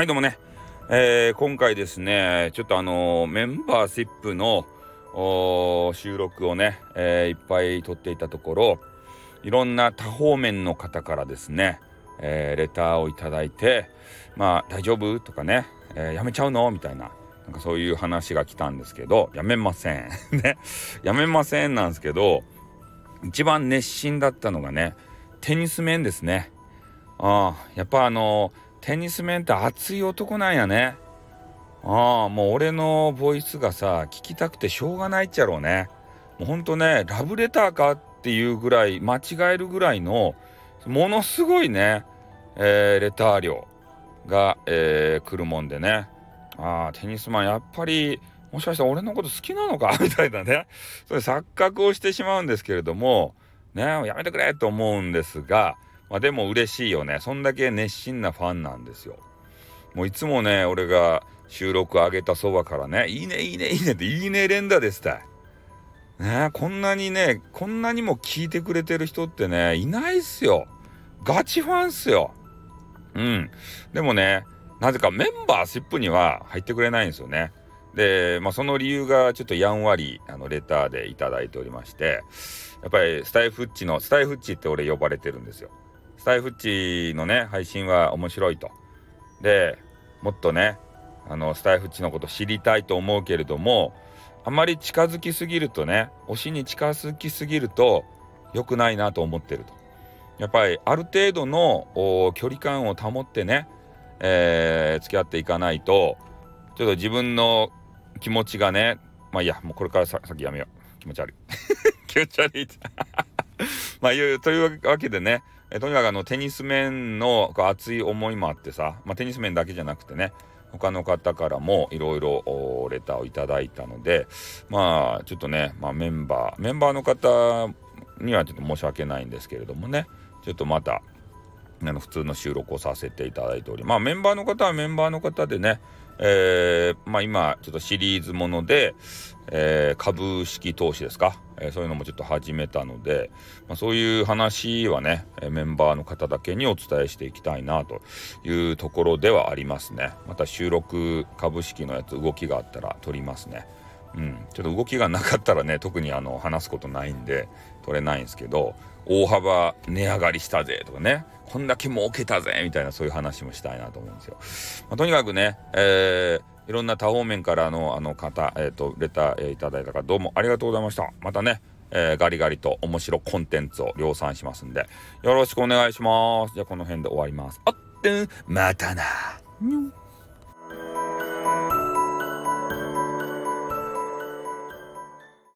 はい、どうもね。えー、今回ですね、ちょっとあのー、メンバーシップの収録をね、えー、いっぱい撮っていたところ、いろんな多方面の方からですね、えレターをいただいて、まあ、大丈夫とかね、えやめちゃうの？みたいな、なんかそういう話が来たんですけど、やめません。ね。やめませんなんですけど、一番熱心だったのがね、テニス面ですね。ああ、やっぱあのーテニス面って熱い男なんやね。ああ、もう俺のボイスがさ、聞きたくてしょうがないっちゃろうね。もうほんとね、ラブレターかっていうぐらい、間違えるぐらいの、ものすごいね、えー、レター量が、えー、来るもんでね。ああ、テニスマンやっぱり、もしかしたら俺のこと好きなのか？みたいなね。それ錯覚をしてしまうんですけれども、ね、やめてくれと思うんですが、まあ、でも嬉しいよね。そんだけ熱心なファンなんですよ。もういつもね、俺が収録上げたそばからね、いいね、いいね、いいねって、いいね連打ですたい。ねこんなにね、こんなにも聞いてくれてる人ってね、いないっすよ。ガチファンっすよ。うん。でもね、なぜかメンバーシップには入ってくれないんですよね。で、まあ、その理由がちょっとやんわり、あの、レターでいただいておりまして、やっぱりスタイフッチの、スタイフッチって俺呼ばれてるんですよ。スタイフッチのね、配信は面白いと。で、もっとね、あの、スタイフッチのこと知りたいと思うけれども、あまり近づきすぎるとね、推しに近づきすぎると良くないなと思ってると。やっぱりある程度の距離感を保ってね、えー、付き合っていかないと、ちょっと自分の気持ちがね、まあいいや、もうこれから先やめよう。気持ち悪い。気持ち悪い。まあいう、というわけでね、えとにかくあのテニス面の熱い思いもあってさ、まあ、テニス面だけじゃなくてね他の方からもいろいろレターをいただいたのでまあちょっとね、まあ、メンバーメンバーの方にはちょっと申し訳ないんですけれどもねちょっとまたあの普通の収録をさせていただいておりまあメンバーの方はメンバーの方でねえー、まあ今ちょっとシリーズもので、えー、株式投資ですか、えー、そういうのもちょっと始めたので、まあ、そういう話はねメンバーの方だけにお伝えしていきたいなというところではありますね。また収録株式のやつ動きがあったら撮りますね。うん、ちょっと動きがなかったらね特にあの話すことないんで取れないんですけど大幅値上がりしたぜとかねこんだけ儲けたぜみたいなそういう話もしたいなと思うんですよ。まあ、とにかくね、えー、いろんな多方面からのあの方、えっ、ー、と、レター、えー、いただいた方どうもありがとうございました。またね、えー、ガリガリと面白コンテンツを量産しますんで、よろしくお願いします。じゃあこの辺で終わります。あってん、またな。